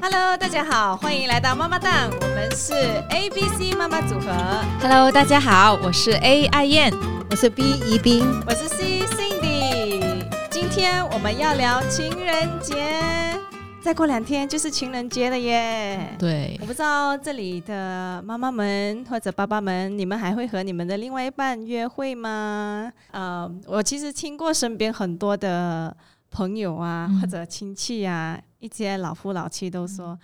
Hello，大家好，欢迎来到妈妈蛋，我们是 A B C 妈妈组合。Hello，大家好，我是 A 爱燕。我是 B 宜宾，我是 C Cindy，今天我们要聊情人节，再过两天就是情人节了耶。对我，不知道这里的妈妈们或者爸爸们，你们还会和你们的另外一半约会吗？呃，我其实听过身边很多的朋友啊，嗯或者亲戚啊，一些老夫老妻都说，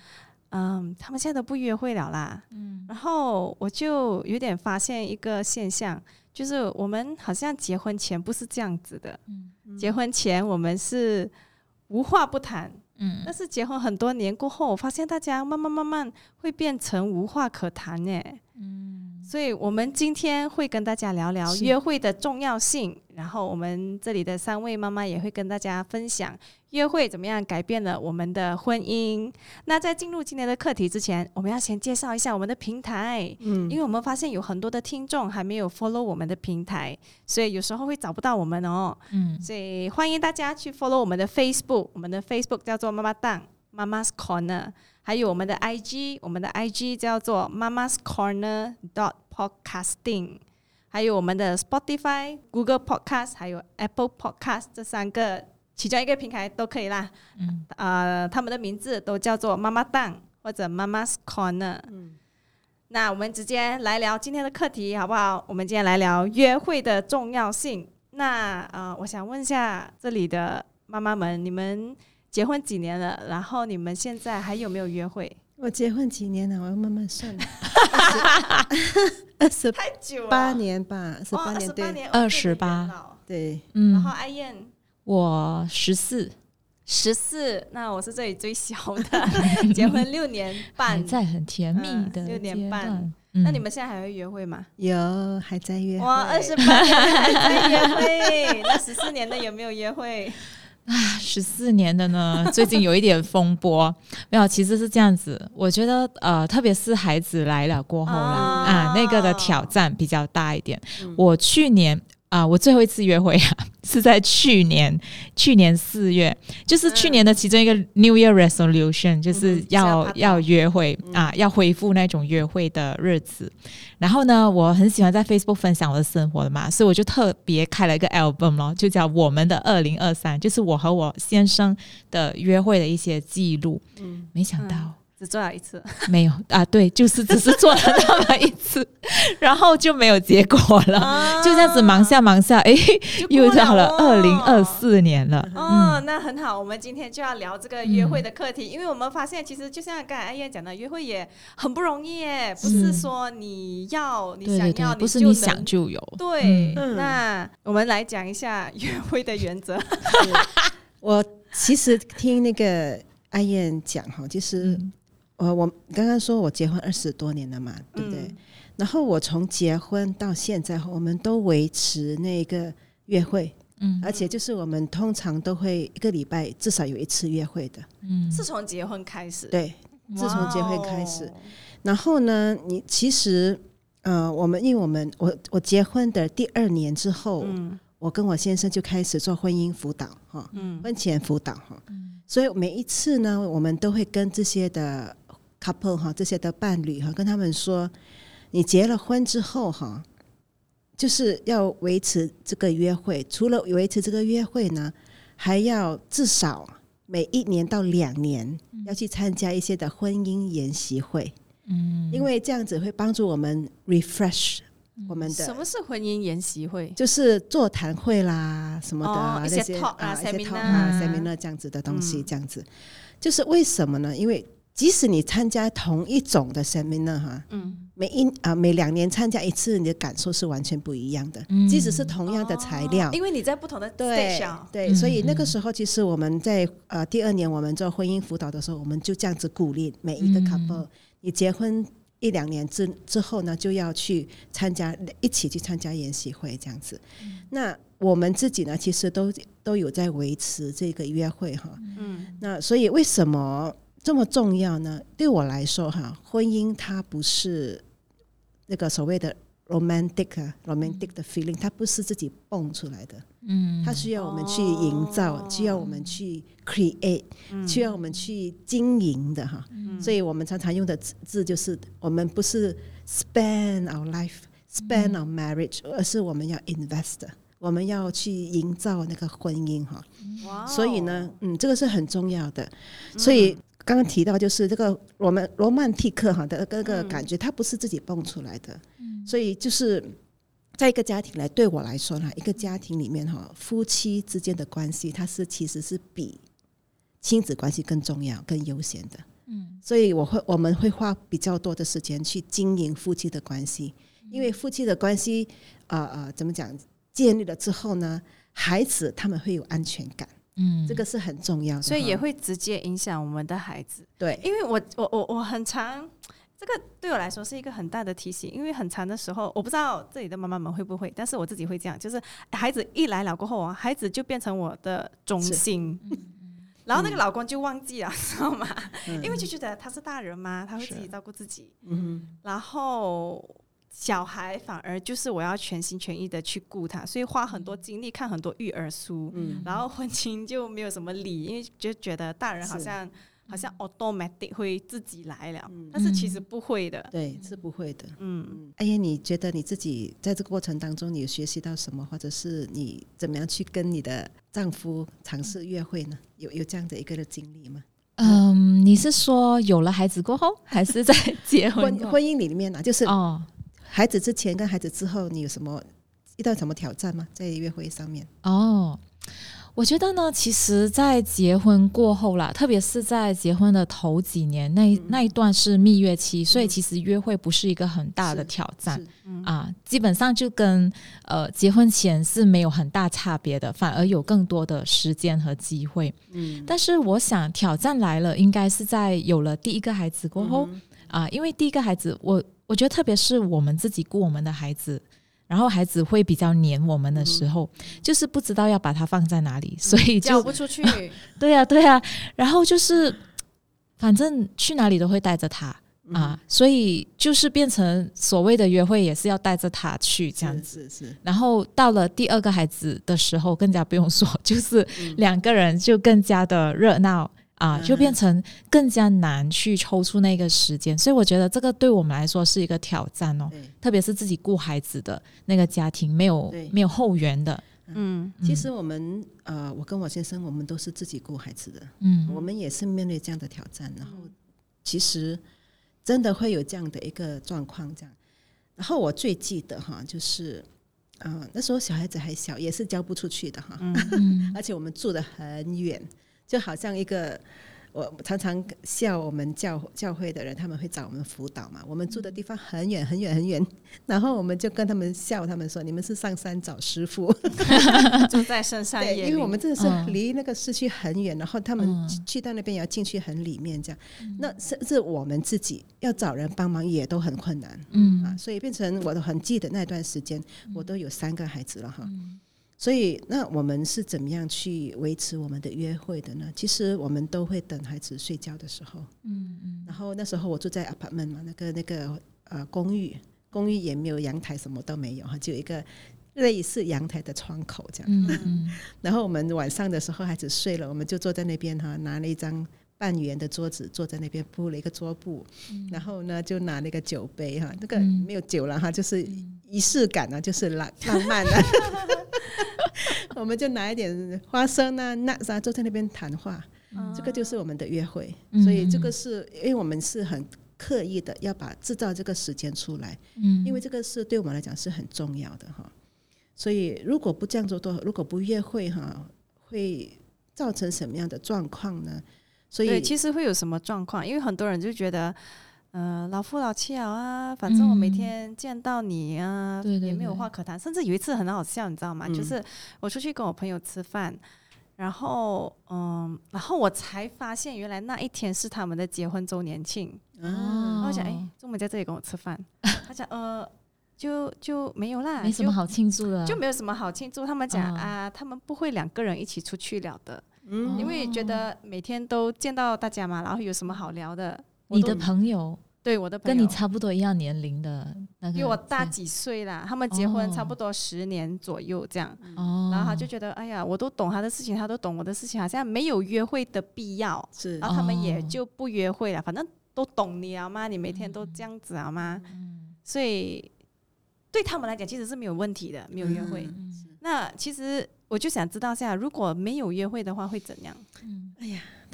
嗯，他们现在都不约会了啦。嗯。然后我就有点发现一个现象，就是我们好像结婚前不是这样子的，嗯。结婚前我们是无话不谈，嗯。但是结婚很多年过后，我发现大家慢慢慢慢会变成无话可谈耶。嗯，所以我们今天会跟大家聊聊约会的重要性，然后我们这里的三位妈妈也会跟大家分享约会怎么样改变了我们的婚姻。那在进入今天的课题之前，我们要先介绍一下我们的平台，嗯因为我们发现有很多的听众还没有 follow 我们的平台，所以有时候会找不到我们哦。嗯所以欢迎大家去 follow 我们的 Facebook，我们的 Facebook 叫做妈妈档妈妈 's Corner，还有我们的 IG，我们的 IG 叫做妈妈 's Corner dot podcasting，还有我们的 Spotify、Google Podcast 还有 Apple Podcast 这三个，其中一个平台都可以啦。嗯呃，他们的名字都叫做妈妈档或者妈妈 's Corner。那我们直接来聊今天的课题好不好？我们今天来聊约会的重要性。那呃，我想问一下这里的妈妈们，你们结婚几年了？然后你们现在还有没有约会？我结婚几年了？我要慢慢算。二十太久八年吧，十八年对二十八对，然后嗯，艾燕我十四，十四，那我是这里最小的，结婚六年还半。在很甜蜜嗯的六年半。那嗯你们现在还会约会吗？有还在约会。哇，二十八年还在约会，那十四年的有没有约会？十四年的呢，最近有一点风波。没有，其实是这样子。我觉得呃，特别是孩子来了过后啦，哦啊，那个的挑战比较大一点。嗯我去年啊、我最后一次约会啊，是在去年，去年四月，就是去年的其中一个 New Year Resolution，就是嗯要、是要要约会啊，要恢复那种约会的日子。然后呢，我很喜欢在 Facebook 分享我的生活的嘛，所以我就特别开了一个 album 咯，就叫《我们的二零二三》，就是我和我先生的约会的一些记录。嗯没想到。只做了一次，没有啊，对，就是只是做了那么一次，然后就没有结果了，就这样子忙下忙下，哎，又到了哦二零二。四年了。哦，嗯那很好，我们今天就要聊这个约会的课题，因为我们发现其实就像刚才艾燕讲的，约会也很不容易耶，不是是说你要你想要对，不是你想就有。对。嗯那我们来讲一下约会的原则。我其实听那个阿燕讲哈，就是嗯呃，我刚刚说我结婚二十多年了嘛，对不对？嗯。然后我从结婚到现在，我们都维持那个约会，嗯。而且就是我们通常都会一个礼拜至少有一次约会的，嗯。是从结婚开始，对。自从结婚开始。然后呢，你其实呃，我们因为我们我我结婚的第二年之后，嗯。我跟我先生就开始做婚姻辅导哈，嗯。婚前辅导哈，嗯所以每一次呢，我们都会跟这些的 couple 哈，这些的伴侣哈，跟他们说，你结了婚之后哈，就是要维持这个约会，除了维持这个约会呢，还要至少每一年到两年要去参加一些的婚姻研习会，嗯。因为这样子会帮助我们 refresh 我们的什么是婚姻研习会？就是座谈会啦什么的、哦一些那些 talk 啊一些 seminar talk 啊 seminar 这样子的东西，嗯。这样子，就是为什么呢？因为即使你参加同一种的 seminar 哈，嗯，每一啊每两年参加一次，你的感受是完全不一样的。嗯即使是同样的材料哦，因为你在不同的对啊对，嗯所以那个嗯时候其实我们在呃第二年我们做婚姻辅导的时候，我们就这样子鼓励每一个嗯 couple，、你结婚一两年之之后呢，就要去参加一起去参加研习会这样子。那我们自己呢，其实都都有在维持这个约会哈。嗯那所以为什么这么重要呢？对我来说哈，婚姻它不是那个所谓的 romantic 啊 romantic 的 feeling，它不是自己蹦出来的，嗯，它需要我们去营造，哦需要我们去 create，、需要我们去经营的哈。所以我们常常用的字字就是，我们不是 spend our life，spend our marriage，、而是我们要 invest，我们要去营造那个婚姻哈。所以呢，嗯，这个是很重要的。所以刚刚提到就是这个我们罗曼蒂克哈的这个感觉，它不是自己蹦出来的。所以就是在一个家庭来对我来说呢，一个家庭里面哈，夫妻之间的关系，它是其实是比亲子关系更重要、更优先的。嗯，所以我会我们会花比较多的时间去经营夫妻的关系，因为夫妻的关系，呃呃，怎么讲，建立了之后呢，孩子他们会有安全感。嗯，这个是很重要的，所以也会直接影响我们的孩子。对，因为我我我我很常，这个对我来说是一个很大的提醒，因为很长的时候，我不知道这里的妈妈们会不会，但是我自己会这样，就是孩子一来了过后啊，孩子就变成我的中心。然后那个老公就忘记了，知道吗？因为就觉得他是大人嘛，他会自己照顾自己。嗯然后小孩反而就是我要全心全意的去顾他，所以花很多精力看很多育儿书。嗯然后婚姻就没有什么理，因为就觉得大人好像好像 automatic 会自己来了，但是其实不会的。对，是不会的。嗯，嗯，哎呀，你觉得你自己在这个过程当中，你有学习到什么，或者是你怎么样去跟你的丈夫尝试约会呢？有有这样的一个的经历吗？嗯，你是说有了孩子过后，还是在结婚？婚婚姻里面呢、就是哦，孩子之前跟孩子之后，你有什么遇到什么挑战吗？在约会上面？哦，我觉得呢，其实，在结婚过后啦，特别是在结婚的头几年，那一、那一段是蜜月期，所以其实约会不是一个很大的挑战是啊，基本上就跟呃结婚前是没有很大差别的，反而有更多的时间和机会。嗯但是我想挑战来了，应该是在有了第一个孩子过后、啊，因为第一个孩子，我我觉得特别是我们自己顾我们的孩子。然后孩子会比较黏我们的时候，就是不知道要把它放在哪里，所以就交不出去。对呀、对呀、然后就是反正去哪里都会带着他、啊，所以就是变成所谓的约会也是要带着他去这样子。是是是，然后到了第二个孩子的时候，更加不用说，就是两个人就更加的热闹啊，就变成更加难去抽出那个时间。所以我觉得这个对我们来说是一个挑战哦，特别是自己顾孩子的那个家庭，没有没有后援的。嗯，其实我们呃，我跟我先生，我们都是自己顾孩子的，嗯。我们也是面对这样的挑战，然后其实真的会有这样的一个状况，这样。然后我最记得哈，就是呃那时候小孩子还小，也是交不出去的哈，嗯。而且我们住的很远，就好像一个。我常常笑我们教教会的人，他们会找我们辅导嘛。我们住的地方很远很远很远，然后我们就跟他们笑，他们说：“你们是上山找师傅。” 住在深山因为我们真的是嗯离那个市区很远，然后他们嗯去去到那边也要进去很里面这样，那甚至我们自己要找人帮忙也都很困难嗯啊，嗯所以变成我都很记得那段时间，我都有三个孩子了哈。嗯所以，那我们是怎么样去维持我们的约会的呢？其实我们都会等孩子睡觉的时候，嗯嗯。然后那时候我住在 apartment 嘛，那个那个呃公寓，公寓也没有阳台，什么都没有哈，就有一个类似阳台的窗口这样。嗯嗯。然后我们晚上的时候孩子睡了，我们就坐在那边哈，拿了一张半圆的桌子，坐在那边铺了一个桌布，然后呢就拿那个酒杯哈，那个嗯。没有酒了哈，就是仪式感啊，就是浪浪漫啊。我们就拿一点花生啊、nuts 啊，坐在那边谈话，这个就是我们的约会。嗯所以这个是因为我们是很刻意的要把制造这个时间出来，嗯，因为这个是对我们来讲是很重要的哈。所以如果不这样做的话，如果不约会哈，会造成什么样的状况呢？所，以其实会有什么状况？因为很多人就觉得，呃，老夫老妻了啊，反正我每嗯天见到你啊，也没有话可谈。甚至有一次很好笑，你知道吗？嗯就是我出去跟我朋友吃饭，然后嗯，然后我才发现原来那一天是他们的结婚周年庆。然啊，后我想，哎哦，周末在这里跟我吃饭，他讲，呃，就就没有啦，没什么好庆祝的，就没有什么好庆祝。他们讲、嗯啊，他们不会两个人一起出去了的。嗯因为觉得每天都见到大家嘛，然后有什么好聊的？我你的朋友？对我的朋友。跟你差不多一样年龄的那个比我大几岁啦，他们结婚哦。差不多十年左右这样，哦，然后他就觉得，哎呀，我都懂他的事情，他都懂我的事情，好像没有约会的必要，是。然后他们也哦就不约会了，反正都懂你啊嘛，你每天都这样子啊嘛，所以对他们来讲其实是没有问题的，没有约会。嗯那其实我就想知道一下，如果没有约会的话会怎样？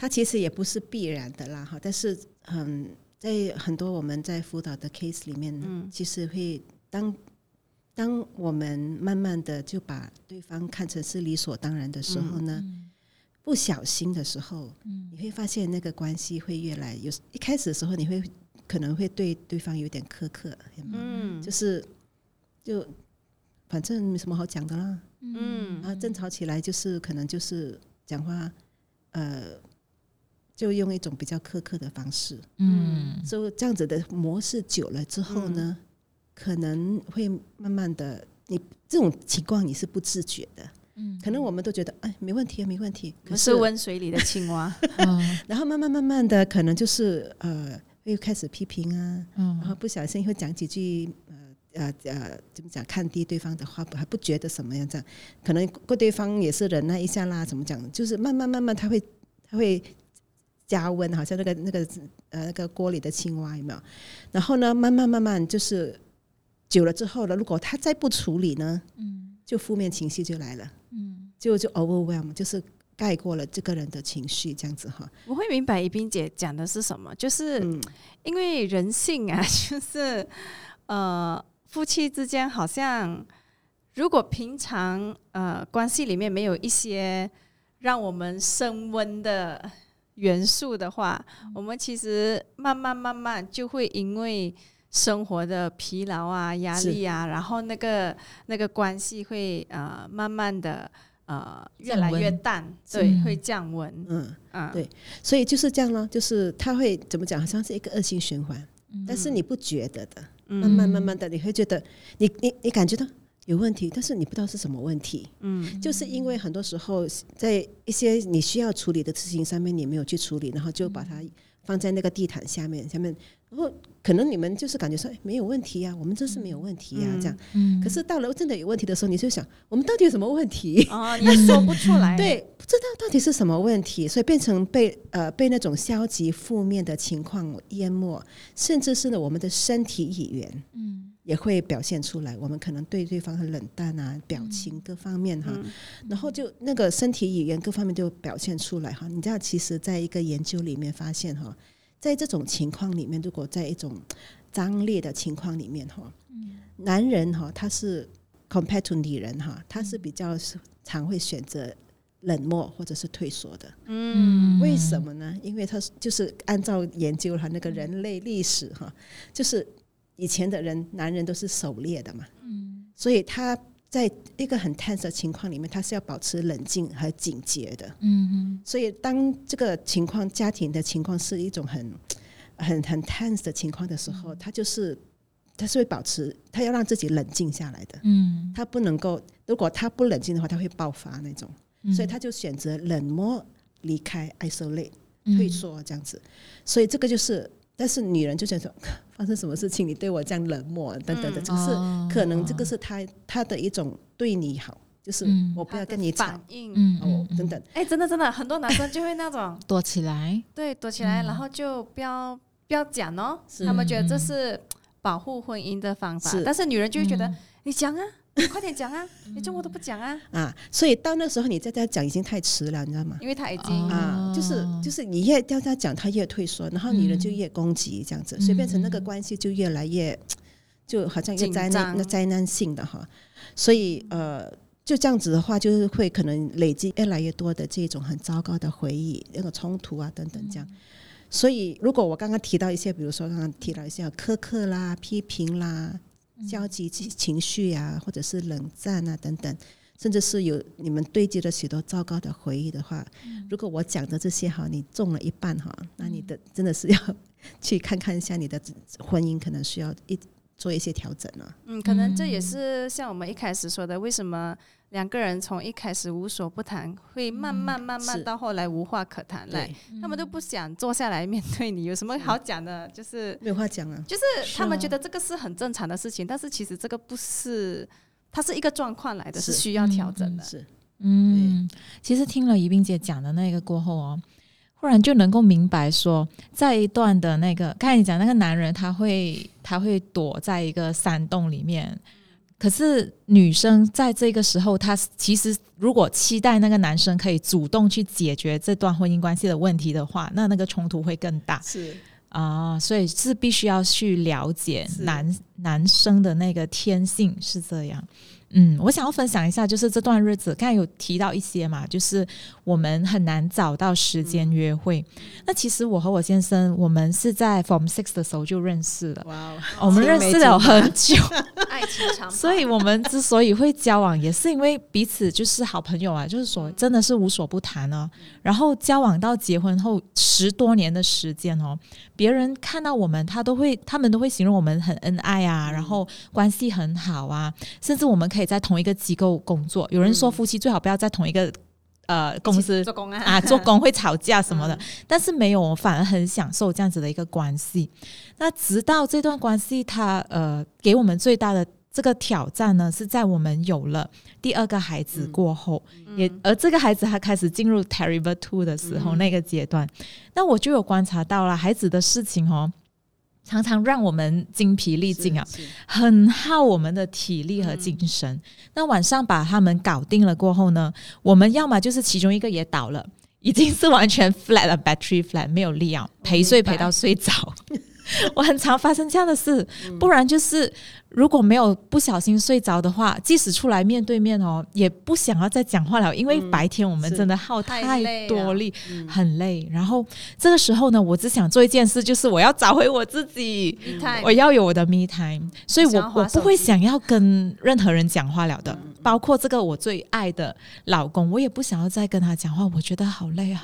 它其实也不是必然的啦，哈。但是，嗯，在很多我们在辅导的 case 里面，嗯。其实会当当我们慢慢的就把对方看成是理所当然的时候呢，不小心的时候，你会发现那个关系会越来有一开始的时候，你会可能会对对方有点苛刻，有没有？嗯。就是就反正没什么好讲的啦，嗯。然后争吵起来就是可能就是讲话，呃，就用一种比较苛刻的方式，嗯。所以这样子的模式久了之后呢，可能会慢慢的，你这种情况你是不自觉的，嗯。可能我们都觉得哎没问题啊没问题，是可是温水里的青蛙，嗯 然后慢慢慢慢的可能就是呃会开始批评啊，然后嗯不小心会讲几句呃呃呃怎么讲看低对方的话，不还不觉得什么样这样，可能过对方也是忍耐一下啦，怎么讲，就是慢慢慢慢他会他会加温，好像那个那个呃那个锅里的青蛙有没有？然后呢，慢慢慢慢就是久了之后呢，如果他再不处理呢，嗯就负面情绪就来了，嗯就就 overwhelm，就是盖过了这个人的情绪这样子哈。我会明白宜冰姐讲的是什么，就是嗯因为人性啊，就是呃，夫妻之间好像如果平常呃关系里面没有一些让我们升温的元素的话，我们其实慢慢慢慢就会因为生活的疲劳啊、压力啊，然后那个那个关系会呃慢慢的呃越来越淡，对，嗯会降温，嗯，嗯，对。所以就是这样咯，就是他会怎么讲，好像是一个恶性循环，但是你不觉得的，嗯。慢慢慢慢的，你会觉得你你你感觉到有问题，但是你不知道是什么问题，嗯。就是因为很多时候在一些你需要处理的事情上面你没有去处理，然后就把它放在那个地毯下面下面，然后可能你们就是感觉说、哎、没有问题呀、我们这是没有问题呀、嗯。这样，嗯。可是到了真的有问题的时候，你就想我们到底有什么问题？哦，你说不出来，对，不知道到底是什么问题，所以变成被呃被那种消极负面的情况淹没，甚至是呢我们的身体语言嗯也会表现出来，我们可能对对方很冷淡啊，表情各方面哈，嗯然后就那个身体语言各方面就表现出来哈。你知道，其实在一个研究里面发现哈，在这种情况里面，如果在一种张烈的情况里面哈，男人哈他是 compared to 女人哈，他是比较是常会选择冷漠或者是退缩的。嗯为什么呢？因为他是就是按照研究哈那个人类历史哈，就是以前的人男人都是狩猎的嘛，嗯。所以他在一个很 tense 的情况里面，他是要保持冷静和警觉的。嗯所以当这个情况家庭的情况是一种很很很 tense 的情况的时候，他就是他是会保持他要让自己冷静下来的。嗯。他不能够，如果他不冷静的话，他会爆发那种，嗯。所以他就选择冷漠、离开、isolate。嗯。退缩这样子，所以这个就是，但是女人就觉得说发生什么事情你对我这样冷漠等等的，嗯这个是、哦。可能这个是她她的一种对你好，就是嗯。我不要跟你吵。反应，嗯哦嗯。等等，哎，真的真的，很多男生就会那种躲起来，对躲起来，嗯。然后就不要不要讲哦，是。他们觉得这嗯是保护婚姻的方法是，但是女人就会觉得嗯。你讲啊，你快点讲啊，你中国都不讲啊，啊，所以到那时候你再再讲已经太迟了，你知道吗？因为他已经哦啊，就是就是你越叫他讲，他越退缩，然后女人就越攻击这样子，所以变成那个关系就越来越就好像越灾难、那灾难性的哈。所以呃，就这样子的话，就是会可能累积越来越多的这种很糟糕的回忆、那个冲突啊等等这样。所以，如果我刚刚提到一些，比如说刚刚提到一些苛刻啦、批评啦、消极情情绪啊，或者是冷战啊等等，甚至是有你们堆积了许多糟糕的回忆的话，如果我讲的这些哈，你中了一半哈，那你的真的是要去看看一下你的婚姻，可能需要一做一些调整了。嗯，可能这也是像我们一开始说的，为什么两个人从一开始无所不谈，会慢慢慢慢到后来无话可谈来，对，他们都不想坐下来面对你，有什么好讲的？就是没有话讲啊。就是他们觉得这个是很正常的事情，但是其实这个不是，它是一个状况来的，是是需要调整的。是，嗯，其实听了宜宾姐讲的那个过后哦，忽然就能够明白说，在一段的那个，刚才你讲那个男人，他会他会躲在一个山洞里面，可是女生在这个时候，她其实如果期待那个男生可以主动去解决这段婚姻关系的问题的话，那那个冲突会更大。是。啊，所以是必须要去了解男男生的那个天性是这样。嗯，我想要分享一下，就是这段日子，刚才有提到一些嘛，就是我们很难找到时间约会。那其实我和我先生，我们是在 Form Six 的时候就认识了，哇哦，我们认识了很久，爱情长，所以我们之所以会交往，也是因为彼此就是好朋友啊，就是说真的是无所不谈哦。然后交往到结婚后十多年的时间哦，别人看到我们，他都会他们都会形容我们很恩爱啊，然后关系很好啊，甚至我们可以在同一个机构工作。有人说夫妻最好不要在同一个呃公司做工啊啊，做工会吵架什么的，但是没有，我反而很享受这样子的一个关系。那直到这段关系它，呃给我们最大的这个挑战呢，是在我们有了第二个孩子过后，也而这个孩子他开始进入 terrible two 的时候、那个阶段，那我就有观察到了孩子的事情哦。常常让我们精疲力尽啊，很耗我们的体力和精神。那晚上把他们搞定了过后呢，我们要么就是其中一个也倒了，已经是完全 flat 了，battery flat 没有力啊，陪睡陪到睡着。我很常发生这样的事，不然就是如果没有不小心睡着的话，即使出来面对面哦，也不想要再讲话了，因为白天我们真的耗太多力，很累。然后这个时候呢，我只想做一件事，就是我要找回我自己。我要有我的 me time，所以我我不会想要跟任何人讲话了的，包括这个我最爱的老公，我也不想要再跟他讲话，我觉得好累啊，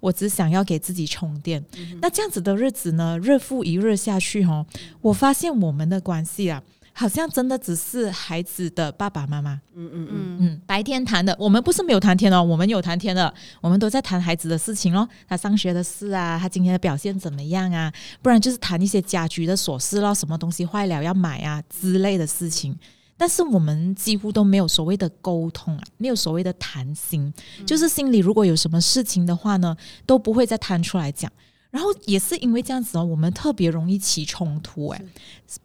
我只想要给自己充电。那这样子的日子呢，日复一日下去哦，我发现我们的关系啊。好像真的只是孩子的爸爸妈妈，嗯嗯嗯，嗯嗯，白天谈的，我们不是没有谈天哦，我们有谈天的，我们都在谈孩子的事情哦，他上学的事啊，他今天的表现怎么样啊，不然就是谈一些家居的琐事咯，什么东西坏了要买啊之类的事情。但是我们几乎都没有所谓的沟通啊，没有所谓的谈心，就是心里如果有什么事情的话呢，都不会再摊出来讲。然后也是因为这样子哦，我们特别容易起冲突，哎，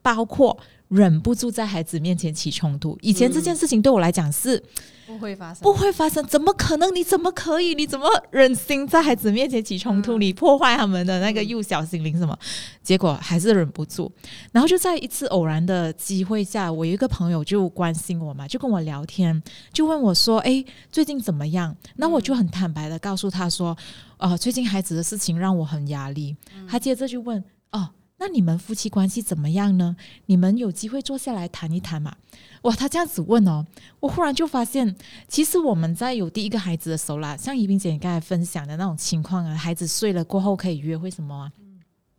包括忍不住在孩子面前起冲突。以前这件事情对我来讲是不会发生，不会发生，怎么可能？你怎么可以？你怎么忍心在孩子面前起冲突？你破坏他们的那个幼小心灵什么？结果还是忍不住。然后就在一次偶然的机会下，我有一个朋友就关心我嘛，就跟我聊天，就问我说：“诶，最近怎么样？”那我就很坦白的告诉他说：“呃，最近孩子的事情让我很压力。他接着就问：“哦，那你们夫妻关系怎么样呢？你们有机会坐下来谈一谈嘛？”哇，他这样子问哦，我忽然就发现，其实我们在有第一个孩子的时候啦，像怡萍姐你刚才分享的那种情况啊，孩子睡了过后可以约会什么啊？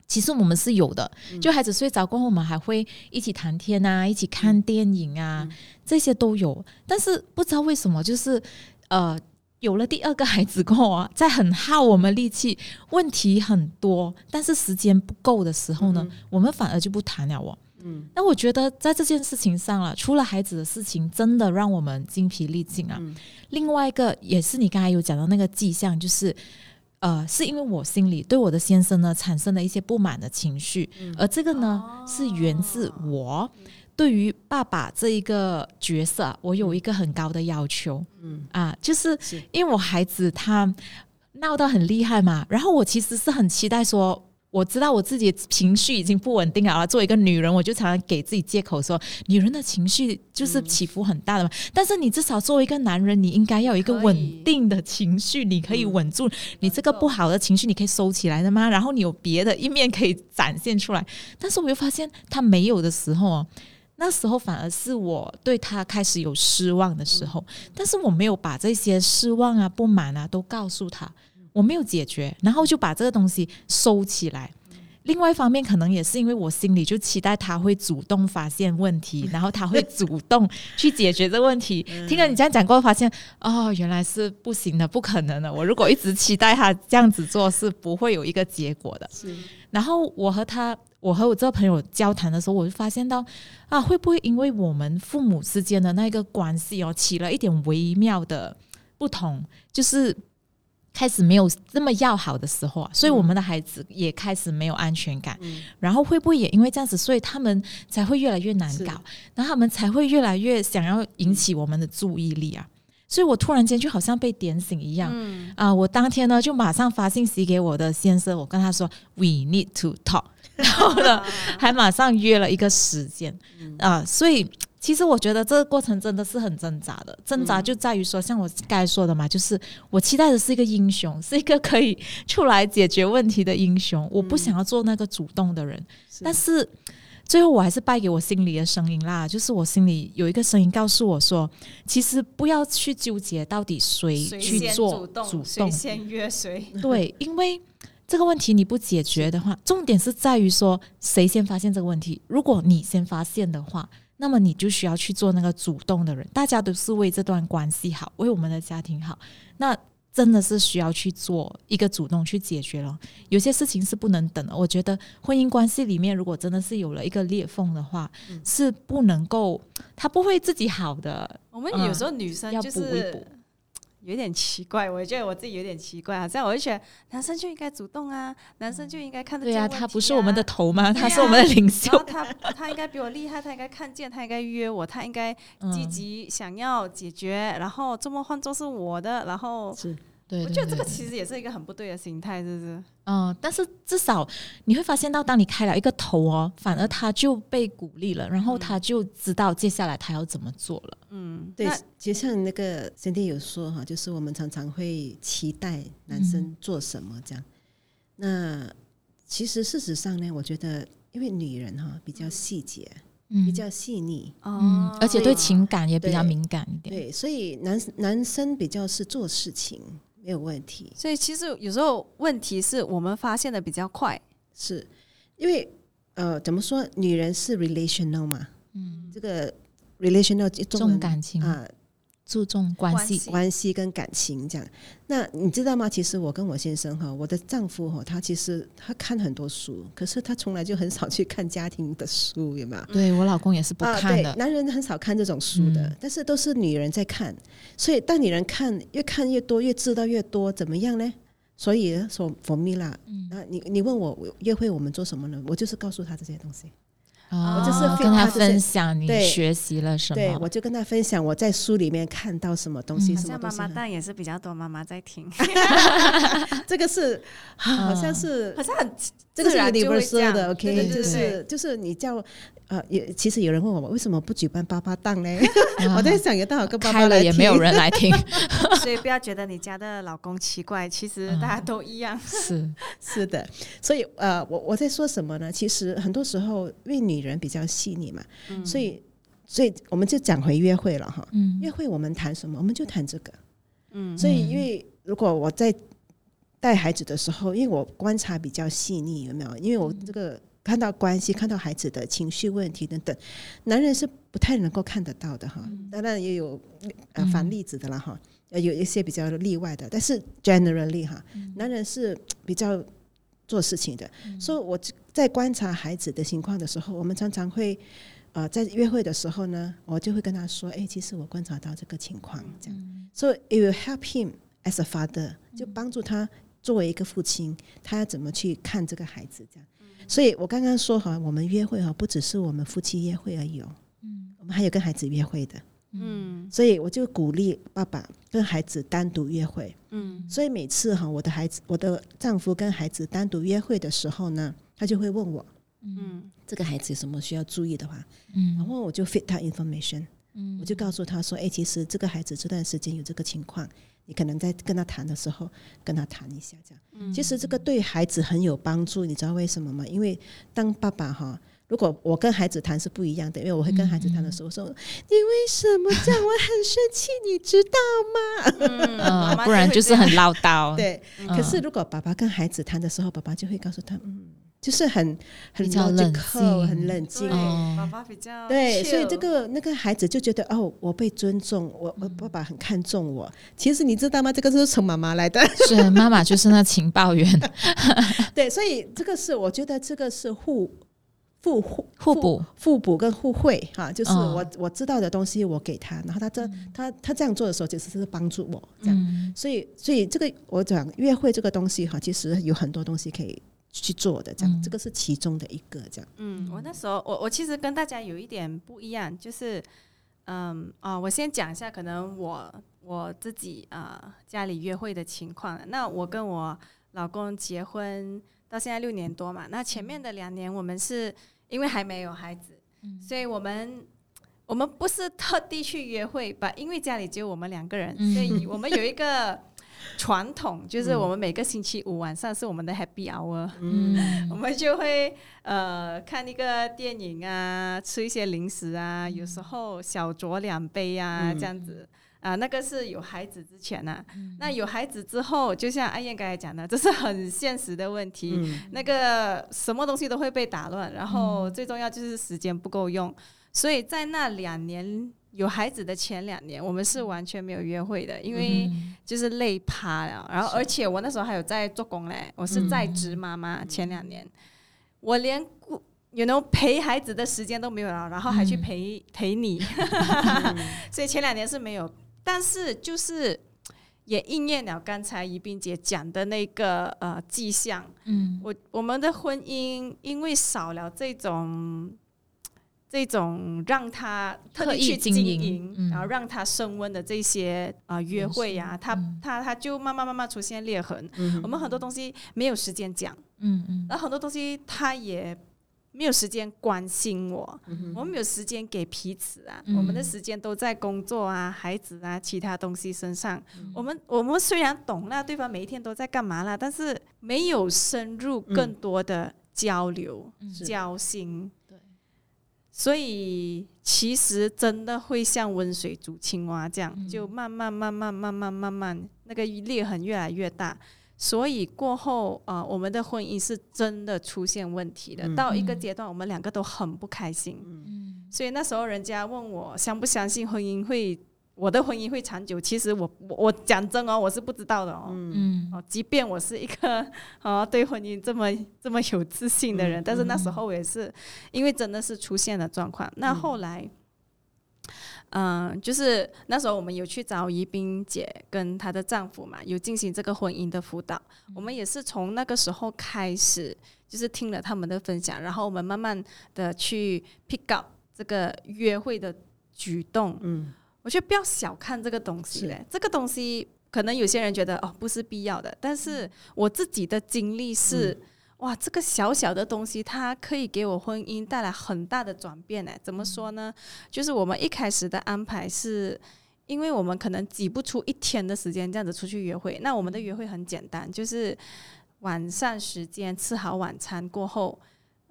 其实我们是有的，就孩子睡着过后，我们还会一起谈天啊，一起看电影啊，这些都有。但是不知道为什么，就是呃，有了第二个孩子过后啊，在很耗我们力气，问题很多，但是时间不够的时候呢，我们反而就不谈了哦。嗯，那我觉得在这件事情上了，除了孩子的事情，真的让我们精疲力尽啊。另外一个也是你刚才有讲到那个迹象，就是呃，是因为我心里对我的先生呢产生了一些不满的情绪，而这个呢、是源自我对于爸爸这一个角色啊，我有一个很高的要求，嗯啊，就是是因为我孩子他闹得很厉害嘛，然后我其实是很期待说。我知道我自己情绪已经不稳定了啊，作为一个女人，我就常常给自己借口说，女人的情绪就是起伏很大的嘛。但是你至少作为一个男人，你应该要有一个稳定的情绪，你可以稳住你这个不好的情绪，你可以收起来的吗？然后你有别的一面可以展现出来。但是我又发现他没有的时候哦，那时候反而是我对他开始有失望的时候，但是我没有把这些失望啊、不满啊都告诉他，我没有解决，然后就把这个东西收起来。另外一方面，可能也是因为我心里就期待他会主动发现问题，然后他会主动去解决这个问题。听了你这样讲过后，发现哦，原来是不行的，不可能的。我如果一直期待他这样子做，是不会有一个结果的。是，然后我和他，我和我这个朋友交谈的时候，我就发现到啊，会不会因为我们父母之间的那个关系哦，起了一点微妙的不同，就是。开始没有那么要好的时候啊，所以我们的孩子也开始没有安全感。然后会不会也因为这样子，所以他们才会越来越难搞，然后他们才会越来越想要引起我们的注意力啊？所以我突然间就好像被点醒一样啊！我当天呢就马上发信息给我的先生，我跟他说 “We need to talk”，然后呢还马上约了一个时间啊，所以。其实我觉得这个过程真的是很挣扎的，挣扎就在于说，像我刚才说的嘛，就是我期待的是一个英雄，是一个可以出来解决问题的英雄，我不想要做那个主动的人。但是最后我还是败给我心里的声音啦，就是我心里有一个声音告诉我说，其实不要去纠结到底谁去做主动，先约谁？对，因为这个问题你不解决的话，重点是在于说谁先发现这个问题。如果你先发现的话。那么你就需要去做那个主动的人，大家都是为这段关系好，为我们的家庭好，那真的是需要去做一个主动去解决了。有些事情是不能等的。我觉得婚姻关系里面，如果真的是有了一个裂缝的话，是不能够，他不会自己好的。我们有时候女生要补一补。有点奇怪，我觉得我自己有点奇怪啊。这样我就觉得男生就应该主动啊，男生就应该看得见。对啊，他不是我们的头吗？他是我们的领袖。他他应该比我厉害，他应该看见，他应该约我，他应该积极想要解决。然后这么换作是我的，然后是。我觉得这个其实也是一个很不对的心态，是不是？嗯，但是至少你会发现到，当你开了一个头哦，反而他就被鼓励了，然后他就知道接下来他要怎么做了。嗯，对，就像那个兄弟有说哈，就是我们常常会期待男生做什么这样。那其实事实上呢，我觉得因为女人哈比较细节，比较细腻，嗯，而且对情感也比较敏感一点。对，所以男男生比较是做事情。没有问题，所以其实有时候问题是我们发现的比较快，是因为呃，怎么说？女人是 relational 嘛，嗯，这个 relational 重感情啊。注重关系、关系跟感情这样。那你知道吗？其实我跟我先生哈，我的丈夫哈，他其实他看很多书，可是他从来就很少去看家庭的书，有没有？对我老公也是不看的。男人很少看这种书的，但是都是女人在看。所以当女人看，越看越多，越知道越多，怎么样呢？所以说，for me 啦，那你你问我约会我们做什么呢？我就是告诉他这些东西。我就是跟他分享你学习了什么，对我就跟他分享我在书里面看到什么东西，什么东西。妈妈但也是比较多妈妈在听，这个是好像是好像很这个是你不说的，OK，就是就是你叫。啊，也其实有人问我为什么不举办八八档呢？我在想，有多少个八八了也没有人来听，所以不要觉得你家的老公奇怪，其实大家都一样。是 是的，所以呃，我我在说什么呢？其实很多时候，因为女人比较细腻嘛，所以所以我们就讲回约会了哈。嗯，约会我们谈什么？我们就谈这个。嗯，所以因为如果我在带孩子的时候，因为我观察比较细腻，有没有？因为我这个。看到关系，看到孩子的情绪问题等等，男人是不太能够看得到的哈。当然也有呃反例子的了哈，有一些比较例外的，但是 generally 哈，男人是比较做事情的。所以我在观察孩子的情况的时候，我们常常会呃在约会的时候呢，我就会跟他说：“哎，其实我观察到这个情况，这样。”所以 it will help him as a father，就帮助他作为一个父亲，他要怎么去看这个孩子这样。所以我刚刚说哈，我们约会哈，不只是我们夫妻约会而已哦，嗯，我们还有跟孩子约会的，嗯，所以我就鼓励爸爸跟孩子单独约会，嗯，所以每次哈，我的孩子，我的丈夫跟孩子单独约会的时候呢，他就会问我，嗯，这个孩子有什么需要注意的话，嗯，然后我就 fit 他 information，嗯，我就告诉他说，哎，其实这个孩子这段时间有这个情况。你可能在跟他谈的时候，跟他谈一下这样。其实这个对孩子很有帮助，你知道为什么吗？因为当爸爸哈，如果我跟孩子谈是不一样的，因为我会跟孩子谈的时候说：“你为什么这样？我很生气，你知道吗？” 不然就是很唠叨。对。可是如果爸爸跟孩子谈的时候，爸爸就会告诉他：“嗯，就是很很冷 logical，静。很冷静。爸爸比较对，所以这个那个孩子就觉得哦，我被尊重，我我爸爸很看重我。其实你知道吗？这个是从妈妈来的。是妈妈就是那情报员，对，所以这个是我觉得这个是互互互互补，互补跟互惠哈，就是嗯。我、我知道的东西我给他，然后他这、他他这样做的时候，其实是帮助我这样。嗯。所以所以这个我讲约会这个东西哈，其实有很多东西可以去做的，这样、嗯这个是其中的一个这样。嗯，我那时候我我其实跟大家有一点不一样，就是嗯啊、我先讲一下可能我我自己啊、家里约会的情况。那我跟我老公结婚到现在六年多嘛，那前面的两年我们是因为还没有孩子，所以我们。我们不是特地去约会吧，因为家里只有我们两个人，嗯所以我们有一个传统，就是我们每个星期五晚上是我们的 Happy Hour。嗯。我们就会呃看一个电影啊，吃一些零食啊，有时候小酌两杯啊，嗯。这样子。啊、那个是有孩子之前呐、那有孩子之后，就像阿燕刚才讲的，这是很现实的问题。嗯。那个什么东西都会被打乱，然后最重要就是时间不够用，所以在那两年有孩子的前两年，我们是完全没有约会的，因为就是累趴了。然后而且我那时候还有在做工嘞，我是在职妈妈，前两年。我连顾。you know 陪孩子的时间都没有了，然后还去陪、陪你，所以前两年是没有。但是就是也应验了刚才宜宾姐讲的那个呃迹象，嗯。我我们的婚姻因为少了这种这种让他特意去经营然后让他升温的这些啊、呃约会呀、他嗯。他他就慢慢慢慢出现裂痕。嗯我们很多东西没有时间讲，嗯嗯。然后很多东西他也没有时间关心我，嗯我们没有时间给彼此啊，嗯。我们的时间都在工作啊、孩子啊、其他东西身上。嗯。我们我们虽然懂了对方每一天都在干嘛啦，但是没有深入更多的交流、嗯。交心。对，所以其实真的会像温水煮青蛙这样，嗯就慢慢慢慢慢慢慢慢，那个裂痕越来越大。所以过后，呃，我们的婚姻是真的出现问题的。嗯到一个嗯阶段，我们两个都很不开心。嗯所以那时候人家问我相不相信婚姻会，我的婚姻会长久？其实我我我讲真哦，我是不知道的哦。嗯哦，即便我是一个哦对婚姻这么这么有自信的人，但是那时候我也是因为真的是出现了状况。那后来，嗯、就是那时候我们有去找宜宾姐跟她的丈夫嘛，有进行这个婚姻的辅导。我们也是从那个时候开始，就是听了他们的分享，然后我们慢慢的去 pick up 这个约会的举动。嗯我觉得不要小看这个东西嘞，这个东西可能有些人觉得哦不是必要的，但是我自己的经历是，哇，这个小小的东西它可以给我婚姻带来很大的转变呢。怎么说呢？就是我们一开始的安排是。因为我们可能挤不出一天的时间这样子出去约会，那我们的约会很简单，就是晚上时间吃好晚餐过后，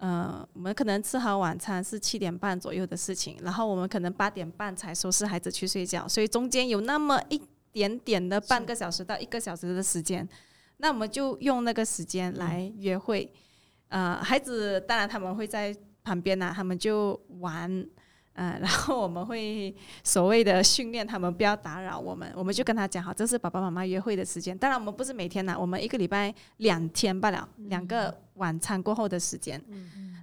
嗯，我们可能吃好晚餐是七点半左右的事情，然后我们可能八点半才收拾孩子去睡觉，所以中间有那么一点点的半个小时到一个小时的时间，那我们就用那个时间来约会。呃，孩子当然他们会在旁边呐、他们就玩。嗯、然后我们会所谓的训练他们不要打扰我们，我们就跟他讲好，这是爸爸妈妈约会的时间。当然我们不是每天呐、我们一个礼拜两天罢了，两个晚餐过后的时间。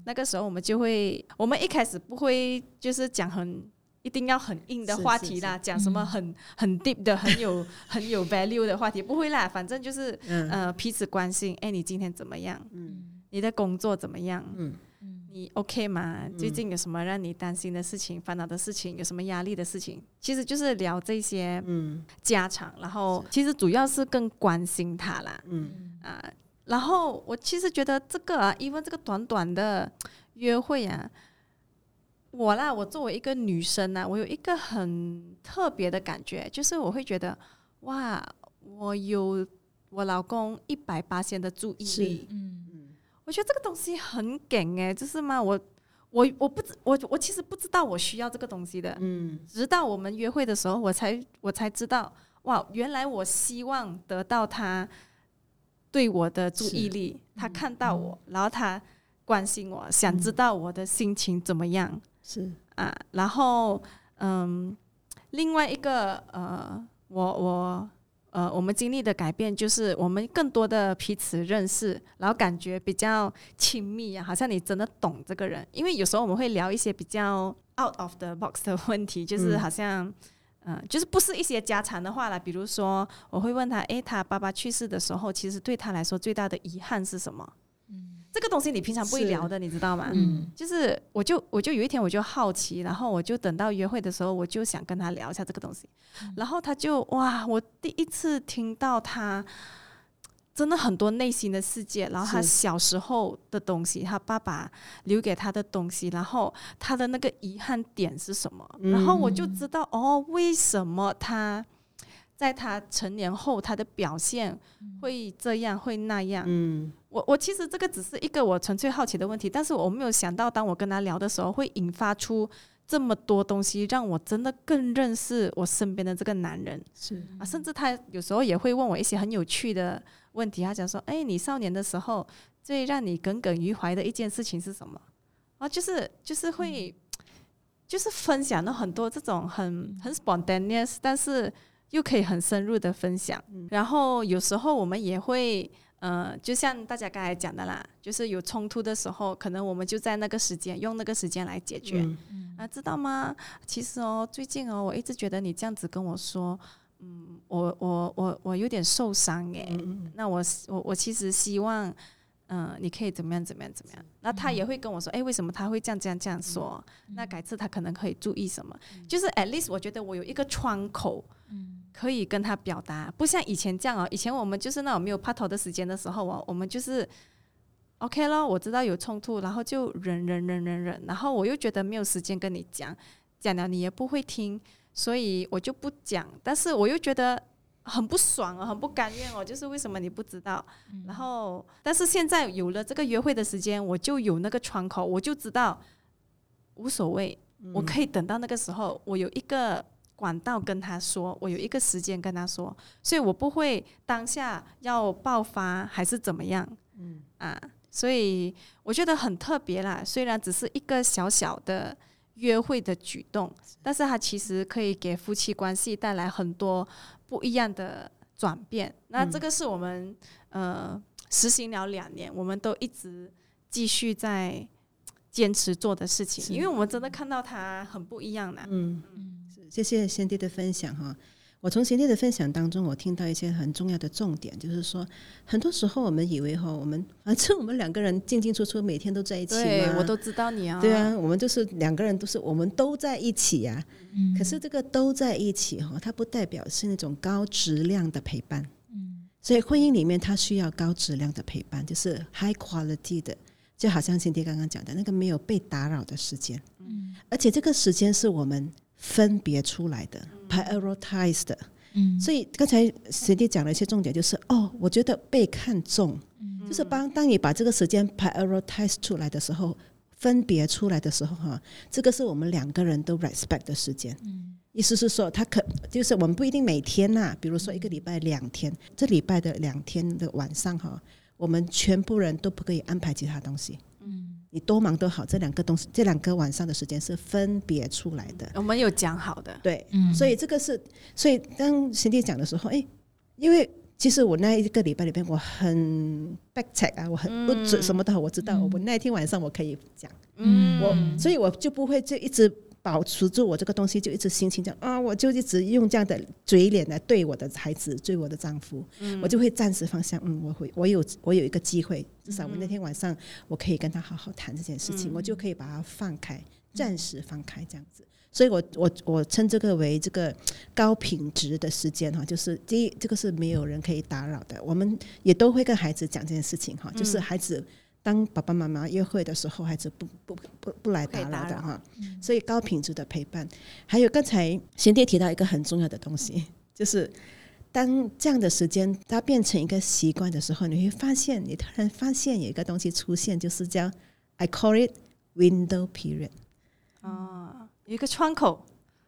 那个时候我们就会，我们一开始不会就是讲很一定要很硬的话题啦，讲什么很很 deep 的、很有很有 value 的话题，不会啦，反正就是嗯呃彼此关心，哎，你今天怎么样？嗯你的工作怎么样？嗯你 OK 吗？最近有什么让你担心的事情、烦恼的事情？有什么压力的事情？其实就是聊这些嗯家常，然后其实主要是更关心他啦。嗯啊，然后我其实觉得这个啊，因为这个短短的约会啊，我啦，我作为一个女生呢、我有一个很特别的感觉，就是我会觉得，哇，我有我老公一百八千的注意力，嗯我觉得这个东西很梗诶，就是嘛，我我我不知我我其实不知道我需要这个东西的，嗯。直到我们约会的时候，我才我才知道，哇，原来我希望得到他对我的注意力，他看到我，然后他关心我，想知道我的心情怎么样。是。啊。然后，嗯，另外一个呃，我我呃，我们经历的改变就是我们更多的彼此认识，然后感觉比较亲密啊，好像你真的懂这个人。因为有时候我们会聊一些比较 out of the box 的问题，就是好像。嗯，就是不是一些家常的话了，比如说我会问他，诶，他爸爸去世的时候，其实对他来说最大的遗憾是什么？嗯，这个东西你平常不会聊的，你知道吗？嗯，就是我就我就有一天我就好奇，然后我就等到约会的时候，我就想跟他聊一下这个东西，然后他就哇，我第一次听到他。真的很多内心的世界，然后他小时候的东西，他爸爸留给他的东西，然后他的那个遗憾点是什么？然后我就知道哦，为什么他在他成年后他的表现会这样会那样？嗯，我我其实这个只是一个我纯粹好奇的问题，但是我没有想到，当我跟他聊的时候，会引发出。这么多东西让我真的更认识我身边的这个男人，是啊，甚至他有时候也会问我一些很有趣的问题。他讲说：“哎，你少年的时候最让你耿耿于怀的一件事情是什么？”啊，就是就是会，就是分享了很多这种很很 spontaneous，但是又可以很深入的分享。然后有时候我们也会。呃，就像大家刚才讲的啦，就是有冲突的时候，可能我们就在那个时间用那个时间来解决。啊，知道吗？其实哦，最近哦，我一直觉得你这样子跟我说，嗯，我我我我有点受伤诶。那我我我其实希望，嗯，你可以怎么样怎么样怎么样。那他也会跟我说，哎，为什么他会这样这样这样说？那改次他可能可以注意什么？就是 at least 我觉得我有一个窗口。可以跟他表达，不像以前这样哦。以前我们就是那种没有拍头的时间的时候哦，我们就是 OK 了。我知道有冲突，然后就忍忍忍忍忍，然后我又觉得没有时间跟你讲，讲了你也不会听，所以我就不讲。但是我又觉得很不爽哦，很不甘愿哦，就是为什么你不知道？然后，但是现在有了这个约会的时间，我就有那个窗口，我就知道无所谓，我可以等到那个时候，我有一个。管道跟他说，我有一个时间跟他说，所以我不会当下要爆发还是怎么样，嗯啊，所以我觉得很特别啦。虽然只是一个小小的约会的举动，但是它其实可以给夫妻关系带来很多不一样的转变。那这个是我们呃实行了两年，我们都一直继续在坚持做的事情，因为我们真的看到他很不一样的，嗯嗯。谢谢贤弟的分享哈，我从贤弟的分享当中，我听到一些很重要的重点，就是说，很多时候我们以为哈，我们反正我们两个人进进出出，每天都在一起嘛，我都知道你啊，对啊，我们就是两个人都是我们都在一起呀，嗯，可是这个都在一起哈，它不代表是那种高质量的陪伴，嗯，所以婚姻里面它需要高质量的陪伴，就是 high quality 的，就好像贤弟刚刚讲的那个没有被打扰的时间，嗯，而且这个时间是我们。分别出来的，prioritize 的，嗯，所以刚才师弟讲了一些重点，就是哦，我觉得被看重，就是帮当你把这个时间 prioritize 出来的时候，分别出来的时候，哈，这个是我们两个人都 respect 的时间，嗯，意思是说，他可就是我们不一定每天呐，比如说一个礼拜两天，这礼拜的两天的晚上哈，我们全部人都不可以安排其他东西，嗯。你多忙都好，这两个东西，这两个晚上的时间是分别出来的。我们有讲好的，对，所以这个是，所以当贤弟讲的时候，哎，因为其实我那一个礼拜里边我很 back check 啊，我很不准什么都好，我知道，我那天晚上我可以讲，嗯，我所以我就不会就一直。保持住我这个东西，就一直心情这样啊，我就一直用这样的嘴脸来对我的孩子，对我的丈夫，我就会暂时放下。嗯，我会，我有，我有一个机会，至少我那天晚上我可以跟他好好谈这件事情，我就可以把它放开，暂时放开这样子。所以我我我称这个为这个高品质的时间哈，就是第一，这个是没有人可以打扰的。我们也都会跟孩子讲这件事情哈，就是孩子。当爸爸妈妈约会的时候，孩子不不不不来打扰的哈，所以高品质的陪伴。还有刚才贤弟提到一个很重要的东西，就是当这样的时间它变成一个习惯的时候，你会发现，你突然发现有一个东西出现，就是叫 I call it window period。啊，一个窗口，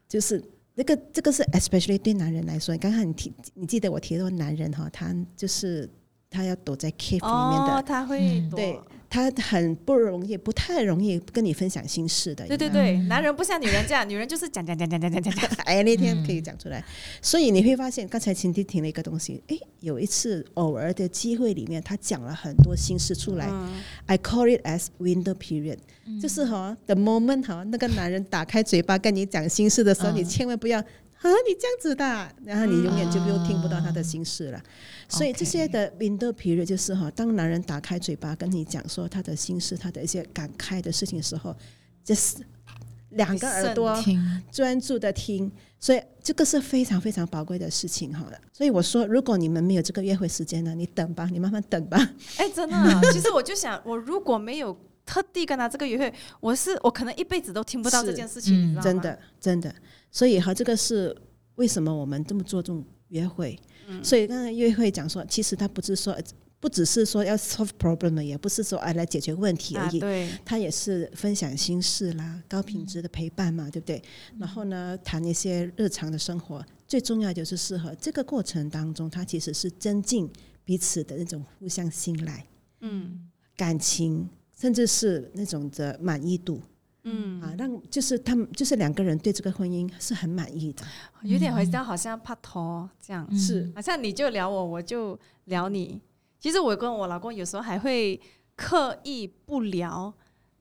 就是那个这个是 especially 对男人来说，刚刚你提，你记得我提到男人哈，他就是。他要躲在 cave 里面的，他会对他很不容易，不太容易跟你分享心事的。对对对，男人不像女人这样，女人就是讲讲讲讲讲讲讲讲，哎，那天可以讲出来。所以你会发现，刚才秦迪听了一个东西，哎，有一次偶尔的机会里面，他讲了很多心事出来。I call it as window period，就是哈，the moment 哈，那个男人打开嘴巴跟你讲心事的时候，你千万不要。啊，你这样子的，然后你永远就又听不到他的心事了。所以这些的 window period 就是哈，当男人打开嘴巴跟你讲说他的心事、他的一些感慨的事情的时候，就是两个耳朵专注的听。所以这个是非常非常宝贵的事情哈。所以我说，如果你们没有这个约会时间呢，你等吧，你慢慢等吧。哎，真的，其实我就想，我如果没有特地跟他这个约会，我是我可能一辈子都听不到这件事情，真的，真的。所以哈，这个是为什么我们这么注重约会？嗯所以刚才约会讲说，其实他不是说，不只是说要 solve problem，也不是说哎来解决问题而已。对，他也是分享心事啦，高品质的陪伴嘛，对不对？然后呢，谈一些日常的生活，最重要就是适合这个过程当中，他其实是增进彼此的那种互相信赖，嗯，感情，甚至是那种的满意度。嗯。啊，让就是他们就是两个人对这个婚姻是很满意的，有点回家好像拍拖这样，是。好像你就聊我，我就聊你。其实我跟我老公有时候还会刻意不聊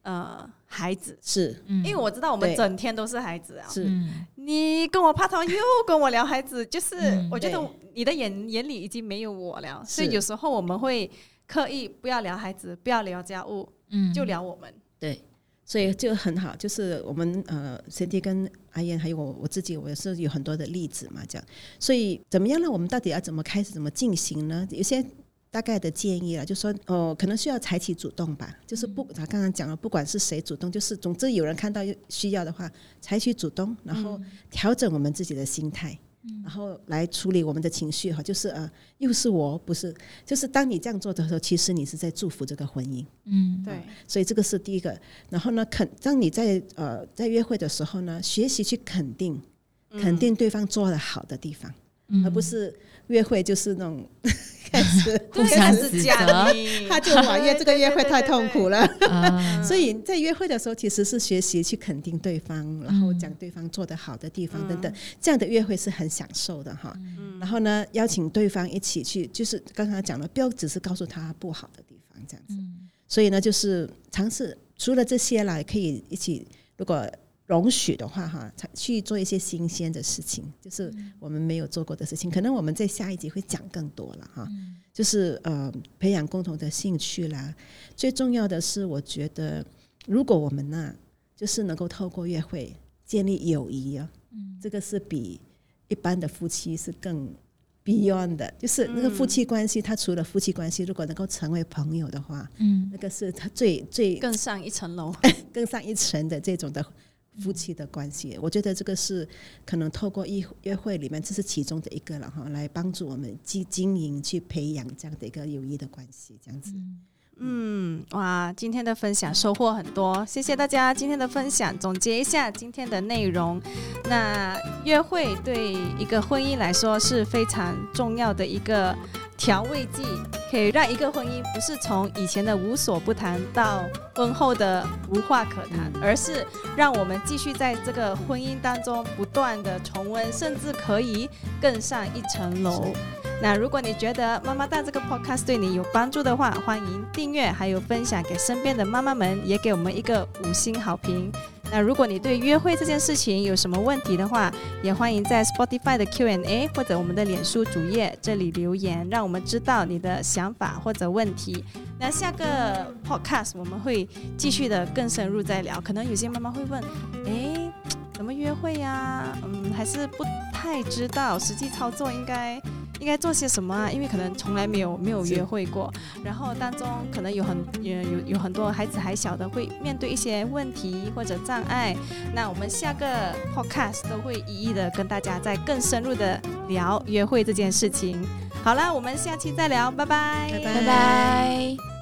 呃孩子，是。因为我知道我们整天都是孩子啊。是。你跟我拍拖又跟我聊孩子，就是我觉得你的眼眼里已经没有我了，所以有时候我们会刻意不要聊孩子，不要聊家务，嗯，就聊我们。对。所以就很好，就是我们呃，C D 跟阿燕还有我我自己，我也是有很多的例子嘛，这样。所以怎么样呢？我们到底要怎么开始，怎么进行呢？有些大概的建议了，就说哦，可能需要采取主动吧，就是不，他刚刚讲了，不管是谁主动，就是总之有人看到需要的话，采取主动，然后调整我们自己的心态。然后来处理我们的情绪哈，就是呃，又是我不是，就是当你这样做的时候，其实你是在祝福这个婚姻，嗯，对，所以这个是第一个。然后呢，肯当你在呃在约会的时候呢，学习去肯定，肯定对方做的好的地方，而不是约会就是那种。开始 互相指责，他就埋怨这个约会太痛苦了。所以在约会的时候，其实是学习去肯定对方，然后讲对方做的好的地方等等，这样的约会是很享受的哈。然后呢，邀请对方一起去，就是刚刚讲了，不要只是告诉他不好的地方这样子。所以呢，就是尝试除了这些啦，可以一起如果。容许的话，哈，去做一些新鲜的事情，就是我们没有做过的事情。可能我们在下一集会讲更多了，哈。就是呃，培养共同的兴趣啦。最重要的是，我觉得如果我们呢，就是能够透过约会建立友谊啊，嗯这个是比一般的夫妻是更 beyond 的。就是那个夫妻关系，他除了夫妻关系，如果能够成为朋友的话，嗯，那个是他最最更上一层楼，更上一层的这种的。夫妻的关系，我觉得这个是可能透过约约会里面，这是其中的一个了哈，来帮助我们去经营、去培养这样的一个友谊的关系，这样子。嗯，哇，今天的分享收获很多，谢谢大家今天的分享。总结一下今天的内容，那约会对一个婚姻来说是非常重要的一个调味剂，可以让一个婚姻不是从以前的无所不谈到婚后的无话可谈，而是让我们继续在这个婚姻当中不断的重温，甚至可以更上一层楼。那如果你觉得妈妈大这个 podcast 对你有帮助的话，欢迎订阅，还有分享给身边的妈妈们，也给我们一个五星好评。那如果你对约会这件事情有什么问题的话，也欢迎在 Spotify 的 Q&A 或者我们的脸书主页这里留言，让我们知道你的想法或者问题。那下个 podcast 我们会继续的更深入再聊，可能有些妈妈会问，哎，怎么约会呀？嗯，还是不太知道实际操作应该。应该做些什么啊？因为可能从来没有没有约会过，然后当中可能有很有有有很多孩子还小的会面对一些问题或者障碍。那我们下个 podcast 都会一一的跟大家再更深入的聊约会这件事情。好了，我们下期再聊，拜拜，拜拜。